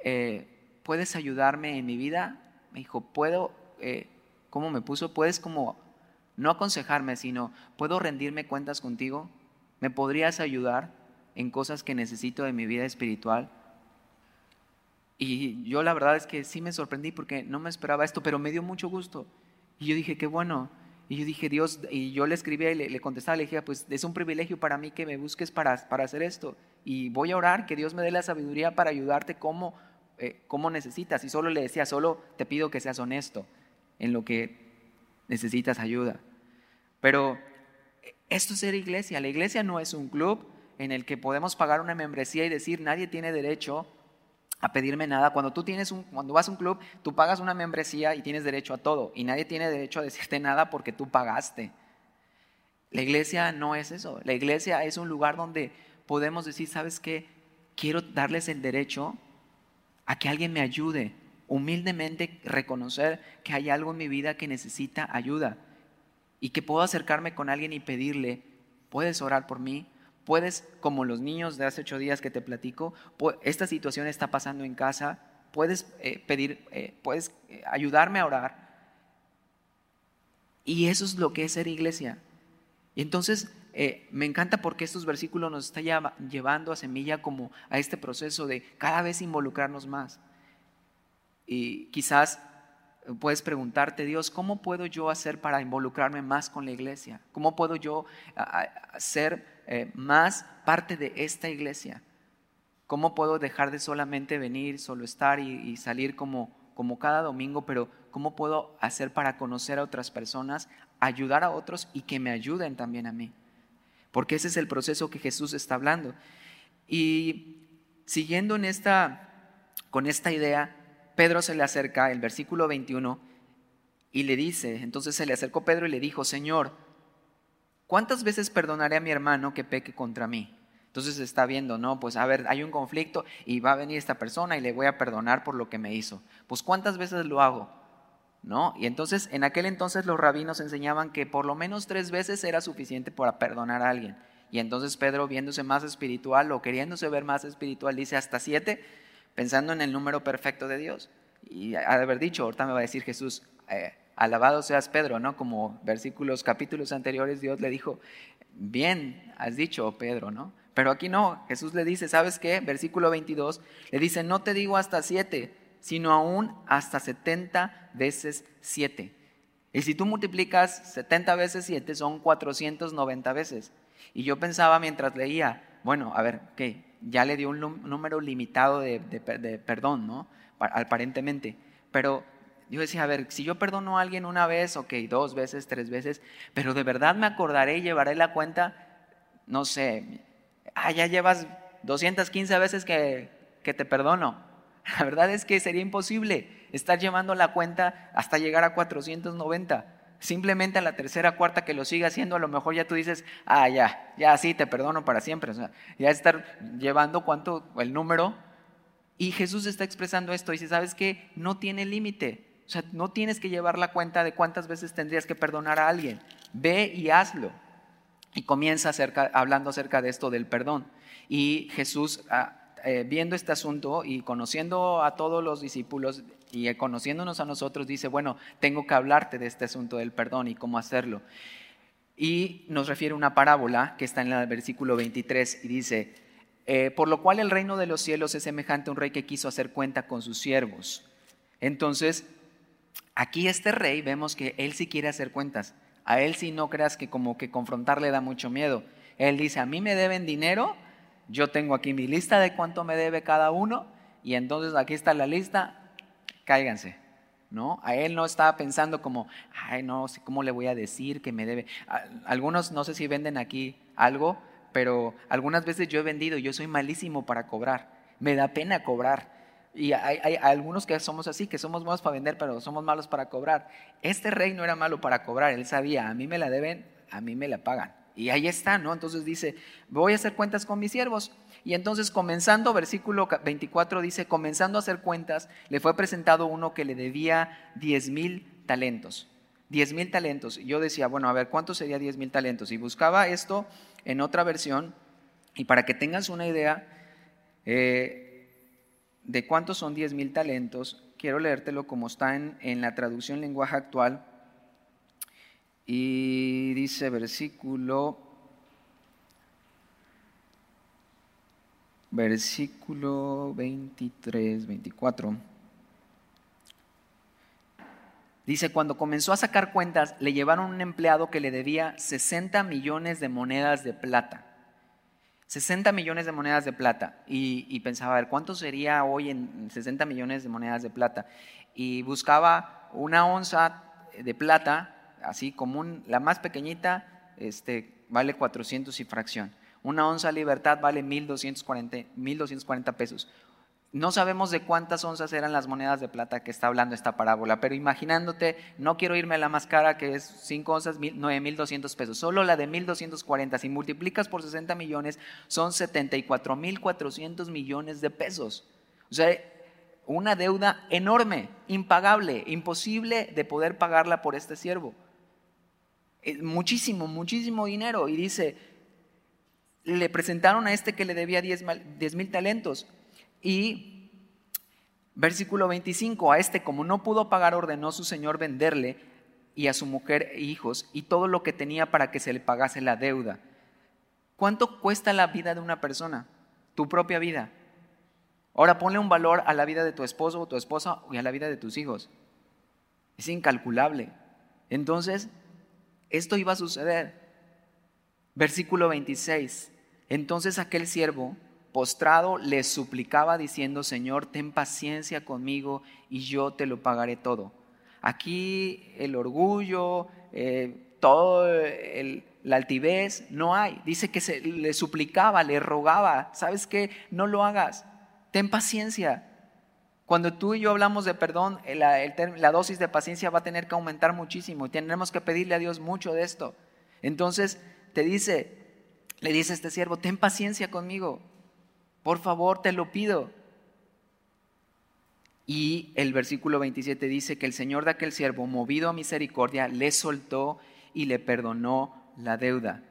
eh, puedes ayudarme en mi vida? Me dijo, ¿puedo, eh, cómo me puso? ¿Puedes como no aconsejarme, sino, ¿puedo rendirme cuentas contigo? ¿Me podrías ayudar en cosas que necesito de mi vida espiritual? Y yo la verdad es que sí me sorprendí porque no me esperaba esto, pero me dio mucho gusto. Y yo dije, qué bueno. Y yo dije, Dios, y yo le escribía y le, contestaba, le dije, pues es un privilegio para mí que me busques para, para, hacer esto. Y voy a orar, que Dios me dé la sabiduría para ayudarte como, eh, como necesitas. Y solo le decía, solo te pido que seas honesto en lo que necesitas ayuda. Pero esto es ser iglesia. La iglesia no es un club en el que podemos pagar una membresía y decir nadie tiene derecho a pedirme nada. Cuando tú tienes un, cuando vas a un club, tú pagas una membresía y tienes derecho a todo y nadie tiene derecho a decirte nada porque tú pagaste. La iglesia no es eso. La iglesia es un lugar donde podemos decir, ¿sabes qué? Quiero darles el derecho a que alguien me ayude. Humildemente reconocer que hay algo en mi vida que necesita ayuda y que puedo acercarme con alguien y pedirle, puedes orar por mí, puedes, como los niños de hace ocho días que te platico, esta situación está pasando en casa, puedes eh, pedir, eh, puedes eh, ayudarme a orar. Y eso es lo que es ser iglesia. Y entonces me encanta porque estos versículos nos están llevando a semilla como a este proceso de cada vez involucrarnos más. Y quizás puedes preguntarte, Dios, ¿cómo puedo yo hacer para involucrarme más con la iglesia? ¿Cómo puedo yo ser eh, más parte de esta iglesia? ¿Cómo puedo dejar de solamente venir, solo estar y, salir como, como cada domingo, pero cómo puedo hacer para conocer a otras personas, ayudar a otros y que me ayuden también a mí? Porque ese es el proceso que Jesús está hablando. Y siguiendo en esta, con esta idea, Pedro se le acerca, el versículo 21, y le dice, entonces se le acercó Pedro y le dijo, Señor, ¿cuántas veces perdonaré a mi hermano que peque contra mí? Entonces está viendo, no, pues a ver, hay un conflicto y va a venir esta persona y le voy a perdonar por lo que me hizo. Pues ¿cuántas veces lo hago? ¿No? Y entonces en aquel entonces los rabinos enseñaban que por lo menos tres veces era suficiente para perdonar a alguien. Y entonces Pedro, viéndose más espiritual o queriéndose ver más espiritual, dice hasta siete pensando en el número perfecto de Dios. Y haber dicho, ahorita me va a decir Jesús, eh, alabado seas Pedro, ¿no? Como versículos, capítulos anteriores, Dios le dijo, bien has dicho, Pedro, ¿no? Pero aquí no, Jesús le dice, ¿sabes qué? Versículo 22, le dice, no te digo hasta siete, sino aún hasta 70 veces siete. Y si tú multiplicas 70 veces 7 son 490 veces. Y yo pensaba mientras leía, bueno, a ver, ¿qué? Ya le dio un número limitado de, perdón, ¿no? aparentemente. Pero yo decía, a ver, si yo perdono a alguien una vez, ok, dos veces, tres veces, pero de verdad me acordaré y llevaré la cuenta, no sé, ah, ya llevas 215 veces que, que te perdono. La verdad es que sería imposible estar llevando la cuenta hasta llegar a 490. Simplemente a la tercera, cuarta que lo siga haciendo, a lo mejor ya tú dices, ah, ya, ya sí, te perdono para siempre. O ya estar llevando cuánto, el número. Y Jesús está expresando esto. Dice, ¿sabes qué? No tiene límite. O sea, no tienes que llevar la cuenta de cuántas veces tendrías que perdonar a alguien. Ve y hazlo. Y comienza hablando acerca de esto del perdón. Y Jesús, ah, eh, viendo este asunto y conociendo a todos los discípulos y conociéndonos a nosotros, dice, bueno, tengo que hablarte de este asunto del perdón y cómo hacerlo. Y nos refiere una parábola que está en el versículo 23 y dice, eh, por lo cual el reino de los cielos es semejante a un rey que quiso hacer cuenta con sus siervos. Entonces, aquí este rey vemos que él sí quiere hacer cuentas. A él sí no creas que como que confrontarle da mucho miedo. Él dice, a mí me deben dinero, yo tengo aquí mi lista de cuánto me debe cada uno y entonces aquí está la lista, cáiganse. ¿No? A él no estaba pensando como, ay, no cómo le voy a decir que me debe. Algunos no sé si venden aquí algo, pero algunas veces yo he vendido yo soy malísimo para cobrar. Me da pena cobrar. Y hay, hay, algunos que somos así, que somos buenos para vender, pero somos malos para cobrar. Este rey no era malo para cobrar, él sabía, a mí me la deben, a mí me la pagan. Y ahí está, ¿no? Entonces dice, voy a hacer cuentas con mis siervos. Y entonces comenzando, versículo 24 dice, comenzando a hacer cuentas, le fue presentado uno que le debía 10 mil talentos. 10 mil talentos. Yo decía, bueno, a ver, ¿cuánto sería 10 mil talentos? Y buscaba esto en otra versión. Y para que tengas una idea eh, de cuántos son 10 mil talentos, quiero leértelo como está en, en la traducción lenguaje actual. Y dice versículo, versículo 23, 24. Dice, cuando comenzó a sacar cuentas, le llevaron un empleado que le debía 60 millones de monedas de plata. 60 millones de monedas de plata. Y, pensaba, ver, ¿cuánto sería hoy en 60 millones de monedas de plata? Y buscaba una onza de plata así común, la más pequeñita este, vale 400 y fracción. Una onza libertad vale 1240, 1240 pesos. No sabemos de cuántas onzas eran las monedas de plata que está hablando esta parábola, pero imaginándote, no quiero irme a la más cara que es 5 onzas, 9.200 pesos, solo la de 1.240, si multiplicas por 60 millones, son 74.400 millones de pesos. O sea, una deuda enorme, impagable, imposible de poder pagarla por este siervo. Muchísimo, muchísimo dinero. Y dice, le presentaron a este que le debía 10 mil talentos. Y versículo 25, a este como no pudo pagar, ordenó su señor venderle y a su mujer e hijos y todo lo que tenía para que se le pagase la deuda. ¿Cuánto cuesta la vida de una persona? Tu propia vida. Ahora ponle un valor a la vida de tu esposo o tu esposa y a la vida de tus hijos. Es incalculable. Entonces, esto iba a suceder. Versículo 26. Entonces aquel siervo, postrado, le suplicaba diciendo, Señor, ten paciencia conmigo y yo te lo pagaré todo. Aquí el orgullo, eh, todo la altivez, no hay. Dice que se, le suplicaba, le rogaba, ¿sabes qué? No lo hagas, ten paciencia. Cuando tú y yo hablamos de perdón, eh, la, dosis de paciencia va a tener que aumentar muchísimo y tendremos que pedirle a Dios mucho de esto. Entonces te dice, le dice este siervo, ten paciencia conmigo, por favor te lo pido. Y el versículo 27 dice que el Señor de aquel siervo, movido a misericordia, le soltó y le perdonó la deuda.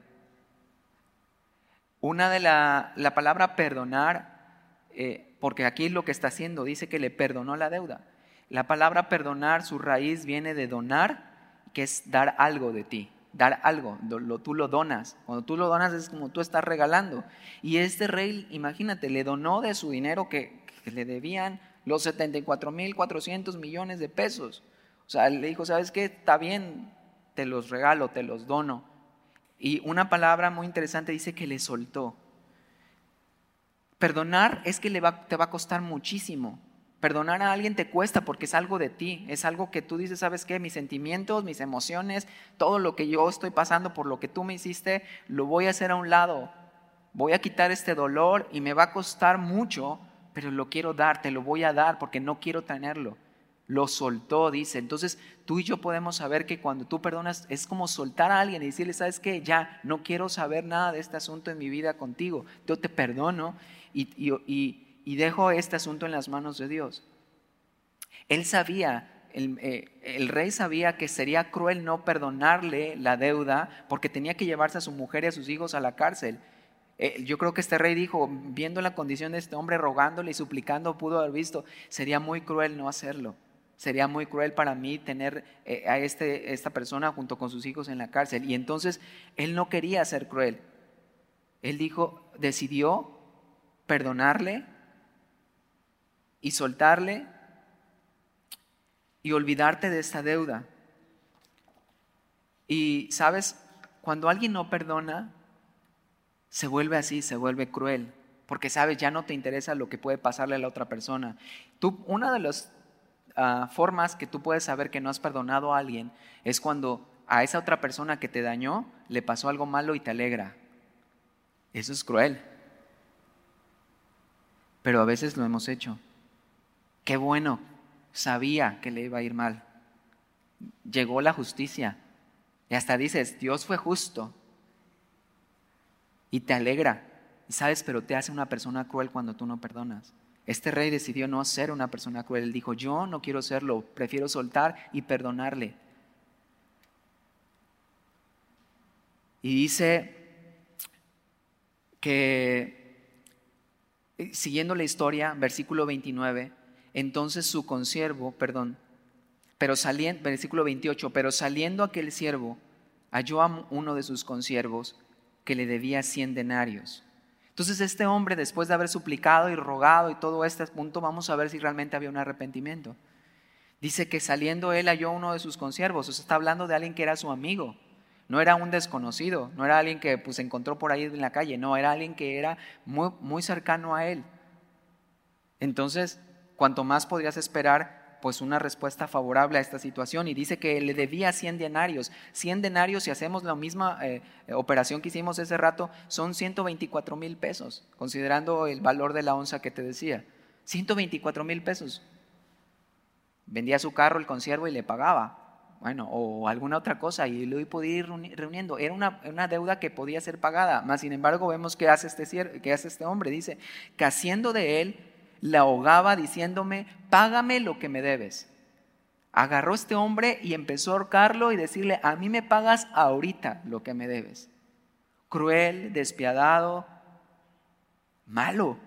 Una de la, la palabra perdonar eh, porque aquí lo que está haciendo dice que le perdonó la deuda. La palabra perdonar, su raíz viene de donar, que es dar algo de ti, dar algo, tú lo donas. Cuando tú lo donas es como tú estás regalando. Y este rey, imagínate, le donó de su dinero que, le debían los 74.400 millones de pesos. O sea, le dijo, ¿sabes qué? Está bien, te los regalo, te los dono. Y una palabra muy interesante dice que le soltó. Perdonar es que le va, te va a costar muchísimo. Perdonar a alguien te cuesta porque es algo de ti, es algo que tú dices, ¿sabes qué? Mis sentimientos, mis emociones, todo lo que yo estoy pasando por lo que tú me hiciste, lo voy a hacer a un lado. Voy a quitar este dolor y me va a costar mucho, pero lo quiero dar, te lo voy a dar porque no quiero tenerlo. Lo soltó, dice. Entonces tú y yo podemos saber que cuando tú perdonas es como soltar a alguien y decirle, ¿sabes qué? Ya, no quiero saber nada de este asunto en mi vida contigo. Yo te perdono y, y y dejo este asunto en las manos de Dios. Él sabía, eh, el, rey sabía que sería cruel no perdonarle la deuda porque tenía que llevarse a su mujer y a sus hijos a la cárcel. Eh, yo creo que este rey dijo, viendo la condición de este hombre, rogándole y suplicando, pudo haber visto, sería muy cruel no hacerlo. Sería muy cruel para mí tener eh, a este, esta persona junto con sus hijos en la cárcel. Y entonces él no quería ser cruel. Él dijo, decidió perdonarle y soltarle y olvidarte de esta deuda. Y sabes, cuando alguien no perdona, se vuelve así, se vuelve cruel, porque sabes, ya no te interesa lo que puede pasarle a la otra persona. Tú, una de las ah, formas que tú puedes saber que no has perdonado a alguien es cuando a esa otra persona que te dañó le pasó algo malo y te alegra. Eso es cruel. Pero a veces lo hemos hecho. Qué bueno, sabía que le iba a ir mal. Llegó la justicia. Y hasta dices, Dios fue justo. Y te alegra. Y sabes, pero te hace una persona cruel cuando tú no perdonas. Este rey decidió no ser una persona cruel. Él dijo, yo no quiero serlo, prefiero soltar y perdonarle. Y dice que, eh, siguiendo la historia, versículo 29, entonces su consiervo, perdón, pero saliendo, versículo 28, pero saliendo aquel siervo, halló a uno de sus consiervos que le debía 100 denarios. Entonces este hombre, después de haber suplicado y rogado y todo este punto, vamos a ver si realmente había un arrepentimiento. Dice que saliendo él halló a uno de sus consiervos, o sea, está hablando de alguien que era su amigo, no era un desconocido, no era alguien que pues, se encontró por ahí en la calle, no, era alguien que era muy, muy cercano a él. Entonces, cuanto más podrías esperar pues una respuesta favorable a esta situación y dice que le debía 100 denarios. 100 denarios, si hacemos la misma eh, operación que hicimos ese rato, son 124 mil pesos, considerando el valor de la onza que te decía. 124 mil pesos. Vendía su carro el consiervo y le pagaba. Bueno, o alguna otra cosa y lo podía ir reuniendo. Era una, una, deuda que podía ser pagada. Más sin embargo, vemos que hace este, que hace este hombre. Dice que haciendo de él la ahogaba diciéndome, págame lo que me debes. Agarró este hombre y empezó a ahorcarlo y decirle, a mí me pagas ahorita lo que me debes. Cruel, despiadado, malo.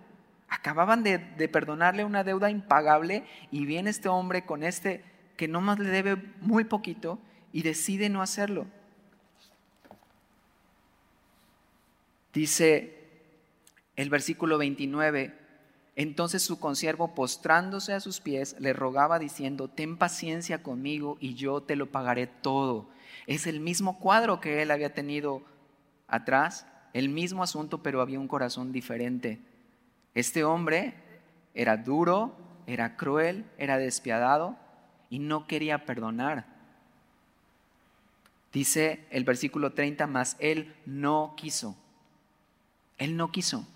Acababan de, perdonarle una deuda impagable y viene este hombre con este que nomás le debe muy poquito y decide no hacerlo. Dice el versículo 29, entonces su consiervo, postrándose a sus pies, le rogaba diciendo, ten paciencia conmigo y yo te lo pagaré todo. Es el mismo cuadro que él había tenido atrás, el mismo asunto, pero había un corazón diferente. Este hombre era duro, era cruel, era despiadado y no quería perdonar. Dice el versículo 30, más él no quiso. Él no quiso.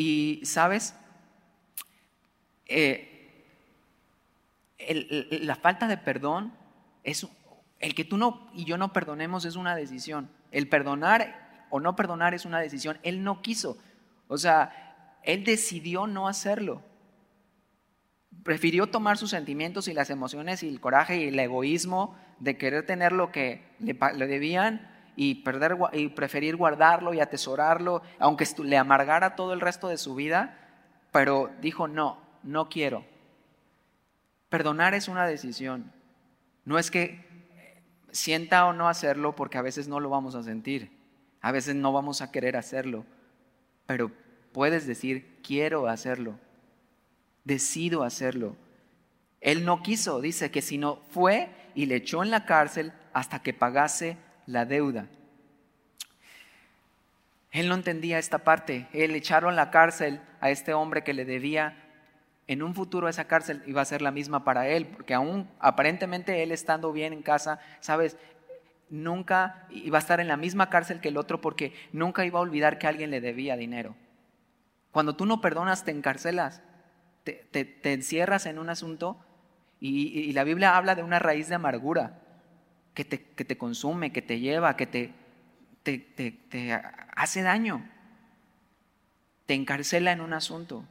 Y sabes, eh, la falta de perdón es el que tú no y yo no perdonemos es una decisión. El perdonar o no perdonar es una decisión. Él no quiso. O sea, él decidió no hacerlo. Prefirió tomar sus sentimientos y las emociones y el coraje y el egoísmo de querer tener lo que le, le debían y, perder, y preferir guardarlo y atesorarlo, aunque le amargara todo el resto de su vida, pero dijo, no, no quiero. Perdonar es una decisión. No es que sienta o no hacerlo porque a veces no lo vamos a sentir, a veces no vamos a querer hacerlo, pero puedes decir, quiero hacerlo, decido hacerlo. Él no quiso, dice que si no fue y le echó en la cárcel hasta que pagase la deuda. Él no entendía esta parte. Él echaron la cárcel a este hombre que le debía en un futuro esa cárcel iba a ser la misma para él, porque aún aparentemente él estando bien en casa, sabes, nunca iba a estar en la misma cárcel que el otro porque nunca iba a olvidar que alguien le debía dinero. Cuando tú no perdonas, te encarcelas, te, encierras en un asunto y, la Biblia habla de una raíz de amargura que te, que te consume, que te lleva, que te, te hace daño, te encarcela en un asunto.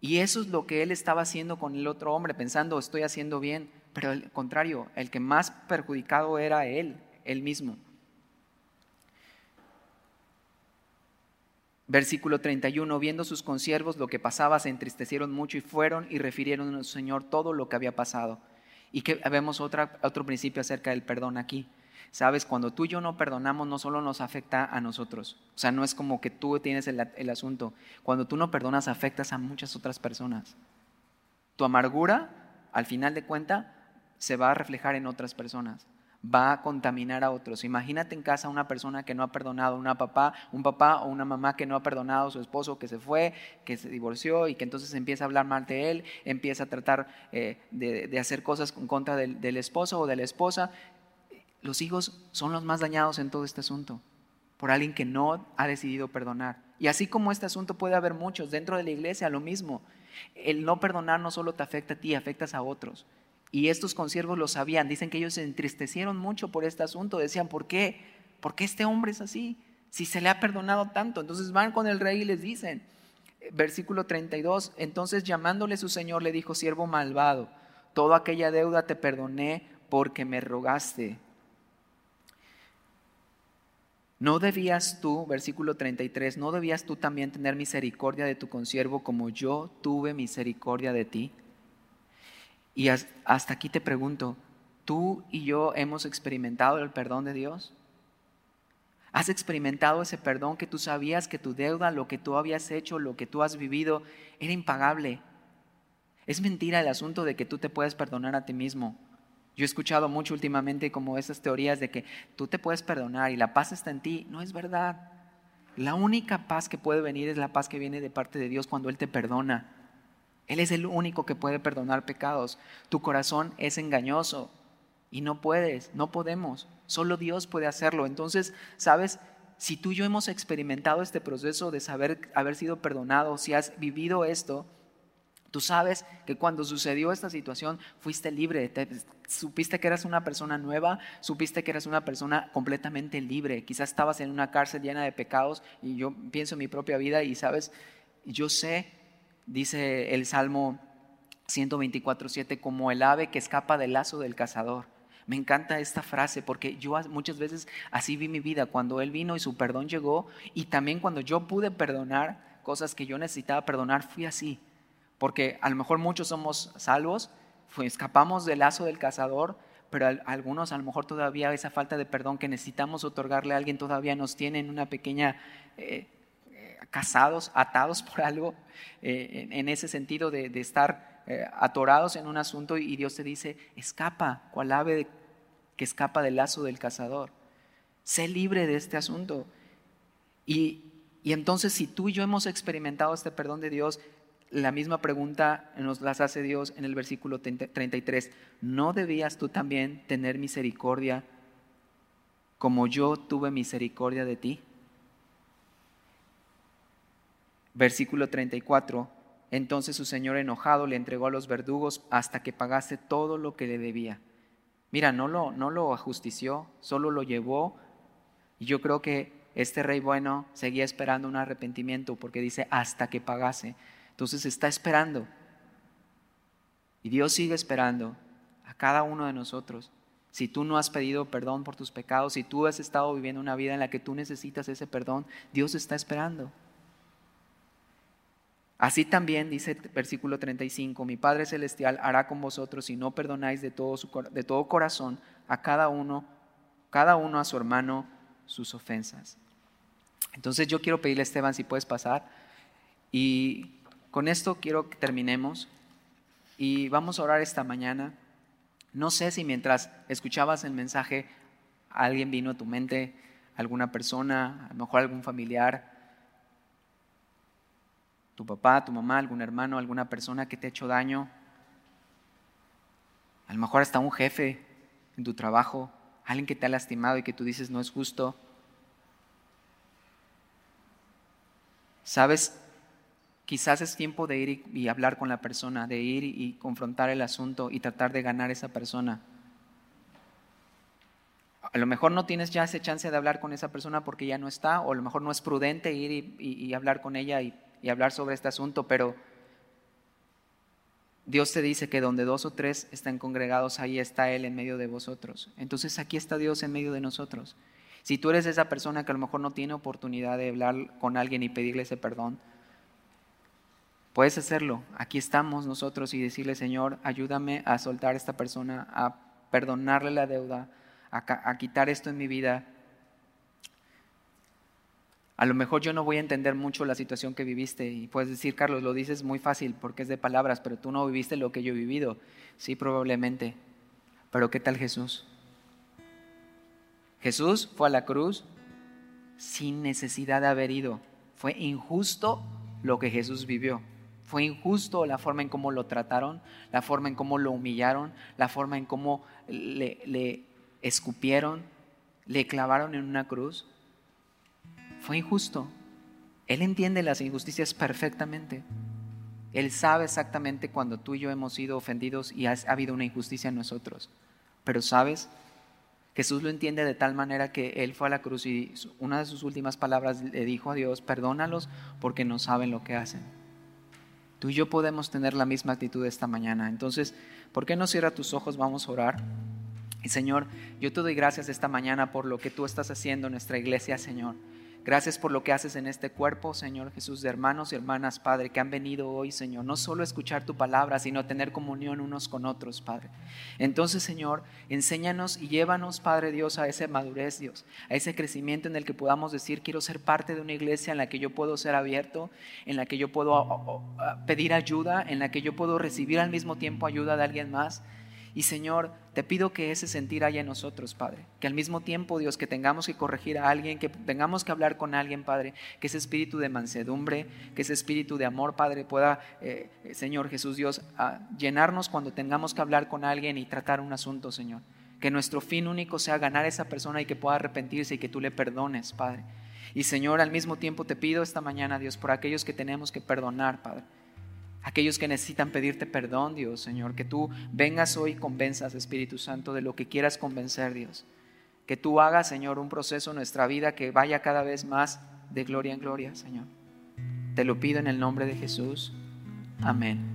Y eso es lo que él estaba haciendo con el otro hombre, pensando, estoy haciendo bien, pero al contrario, el que más perjudicado era él, él mismo. Versículo 31, viendo sus consiervos lo que pasaba, se entristecieron mucho y fueron y refirieron al Señor todo lo que había pasado. Y que vemos otra, otro principio acerca del perdón aquí. Sabes, cuando tú y yo no perdonamos, no solo nos afecta a nosotros. O sea, no es como que tú tienes el, asunto. Cuando tú no perdonas, afectas a muchas otras personas. Tu amargura, al final de cuenta, se va a reflejar en otras personas. Va a contaminar a otros. Imagínate en casa una persona que no ha perdonado, una papá, un papá o una mamá que no ha perdonado a su esposo, que se fue, que se divorció y que entonces empieza a hablar mal de él, empieza a tratar eh, de, hacer cosas en contra del esposo o de la esposa los hijos son los más dañados en todo este asunto, por alguien que no ha decidido perdonar. Y así como este asunto puede haber muchos dentro de la iglesia, lo mismo. El no perdonar no solo te afecta a ti, afectas a otros. Y estos consiervos lo sabían, dicen que ellos se entristecieron mucho por este asunto, decían, ¿por qué? ¿Por qué este hombre es así? Si se le ha perdonado tanto. Entonces van con el rey y les dicen, versículo 32, entonces llamándole su señor le dijo, siervo malvado, toda aquella deuda te perdoné porque me rogaste. ¿No debías tú, versículo 33, no debías tú también tener misericordia de tu consiervo como yo tuve misericordia de ti? Y hasta aquí te pregunto, ¿tú y yo hemos experimentado el perdón de Dios? ¿Has experimentado ese perdón que tú sabías que tu deuda, lo que tú habías hecho, lo que tú has vivido, era impagable? Es mentira el asunto de que tú te puedes perdonar a ti mismo. Yo he escuchado mucho últimamente como esas teorías de que tú te puedes perdonar y la paz está en ti. No es verdad. La única paz que puede venir es la paz que viene de parte de Dios cuando Él te perdona. Él es el único que puede perdonar pecados. Tu corazón es engañoso y no puedes, no podemos. Solo Dios puede hacerlo. Entonces, ¿sabes? Si tú y yo hemos experimentado este proceso de saber haber sido perdonado, si has vivido esto, Tú sabes que cuando sucedió esta situación fuiste libre, supiste que eras una persona nueva, supiste que eras una persona completamente libre. Quizás estabas en una cárcel llena de pecados y yo pienso en mi propia vida y sabes, yo sé, dice el Salmo 124.7, como el ave que escapa del lazo del cazador. Me encanta esta frase porque yo muchas veces así vi mi vida, cuando Él vino y su perdón llegó y también cuando yo pude perdonar cosas que yo necesitaba perdonar, fui así porque a lo mejor muchos somos salvos, escapamos del lazo del cazador, pero algunos a lo mejor todavía esa falta de perdón que necesitamos otorgarle a alguien todavía nos tiene en una pequeña... Eh, casados, atados por algo, eh, en, ese sentido de, estar atorados en un asunto y Dios te dice, escapa, cual ave que escapa del lazo del cazador. Sé libre de este asunto. Y, y entonces si tú y yo hemos experimentado este perdón de Dios, la misma pregunta nos las hace Dios en el versículo 33. ¿No debías tú también tener misericordia como yo tuve misericordia de ti? Versículo 34. Entonces su señor enojado le entregó a los verdugos hasta que pagase todo lo que le debía. Mira, no lo, no lo ajustició, solo lo llevó. Y yo creo que este rey bueno seguía esperando un arrepentimiento porque dice hasta que pagase. Entonces está esperando. Y Dios sigue esperando a cada uno de nosotros. Si tú no has pedido perdón por tus pecados, si tú has estado viviendo una vida en la que tú necesitas ese perdón, Dios está esperando. Así también dice versículo 35, mi Padre Celestial hará con vosotros si no perdonáis de todo, su, de todo corazón a cada uno, cada uno a su hermano sus ofensas. Entonces yo quiero pedirle Esteban si puedes pasar y con esto quiero que terminemos y vamos a orar esta mañana. No sé si mientras escuchabas el mensaje alguien vino a tu mente, alguna persona, a lo mejor algún familiar. Tu papá, tu mamá, algún hermano, alguna persona que te ha hecho daño. A lo mejor hasta un jefe en tu trabajo, alguien que te ha lastimado y que tú dices no es justo. ¿Sabes? Quizás es tiempo de ir y, hablar con la persona, de ir y confrontar el asunto y tratar de ganar a esa persona. A lo mejor no tienes ya esa chance de hablar con esa persona porque ya no está, o a lo mejor no es prudente ir y, hablar con ella y, y hablar sobre este asunto, pero Dios te dice que donde dos o tres están congregados, ahí está Él en medio de vosotros. Entonces aquí está Dios en medio de nosotros. Si tú eres esa persona que a lo mejor no tiene oportunidad de hablar con alguien y pedirle ese perdón, puedes hacerlo. Aquí estamos nosotros y decirle, Señor, ayúdame a soltar a esta persona, a perdonarle la deuda, a, a quitar esto en mi vida a lo mejor yo no voy a entender mucho la situación que viviste y puedes decir, Carlos, lo dices muy fácil porque es de palabras, pero tú no viviste lo que yo he vivido. Sí, probablemente. Pero ¿qué tal Jesús? Jesús fue a la cruz sin necesidad de haber ido. Fue injusto lo que Jesús vivió. Fue injusto la forma en cómo lo trataron, la forma en cómo lo humillaron, la forma en cómo le, le escupieron, le clavaron en una cruz fue injusto. Él entiende las injusticias perfectamente. Él sabe exactamente cuando tú y yo hemos sido ofendidos y ha habido una injusticia en nosotros. Pero sabes, Jesús lo entiende de tal manera que Él fue a la cruz y una de sus últimas palabras le dijo a Dios, perdónalos porque no saben lo que hacen. Tú y yo podemos tener la misma actitud esta mañana. Entonces, ¿por qué no cierra tus ojos? Vamos a orar. Y Señor, yo te doy gracias esta mañana por lo que tú estás haciendo en nuestra iglesia, Señor. Gracias por lo que haces en este cuerpo, Señor Jesús, de hermanos y hermanas, Padre, que han venido hoy, Señor, no solo a escuchar tu palabra, sino tener comunión unos con otros, Padre. Entonces, Señor, enséñanos y llévanos, Padre Dios, a esa madurez, Dios, a ese crecimiento en el que podamos decir, quiero ser parte de una iglesia en la que yo puedo ser abierto, en la que yo puedo pedir ayuda, en la que yo puedo recibir al mismo tiempo ayuda de alguien más y Señor, te pido que ese sentir haya en nosotros, Padre. Que al mismo tiempo, Dios, que tengamos que corregir a alguien, que tengamos que hablar con alguien, Padre. Que ese espíritu de mansedumbre, que ese espíritu de amor, Padre, pueda, eh, Señor Jesús Dios, llenarnos cuando tengamos que hablar con alguien y tratar un asunto, Señor. Que nuestro fin único sea ganar a esa persona y que pueda arrepentirse y que tú le perdones, Padre. Y Señor, al mismo tiempo te pido esta mañana, Dios, por aquellos que tenemos que perdonar, Padre aquellos que necesitan pedirte perdón, Dios, Señor, que tú vengas hoy y convenzas, Espíritu Santo, de lo que quieras convencer, Dios. Que tú hagas, Señor, un proceso en nuestra vida que vaya cada vez más de gloria en gloria, Señor. Te lo pido en el nombre de Jesús. Amén.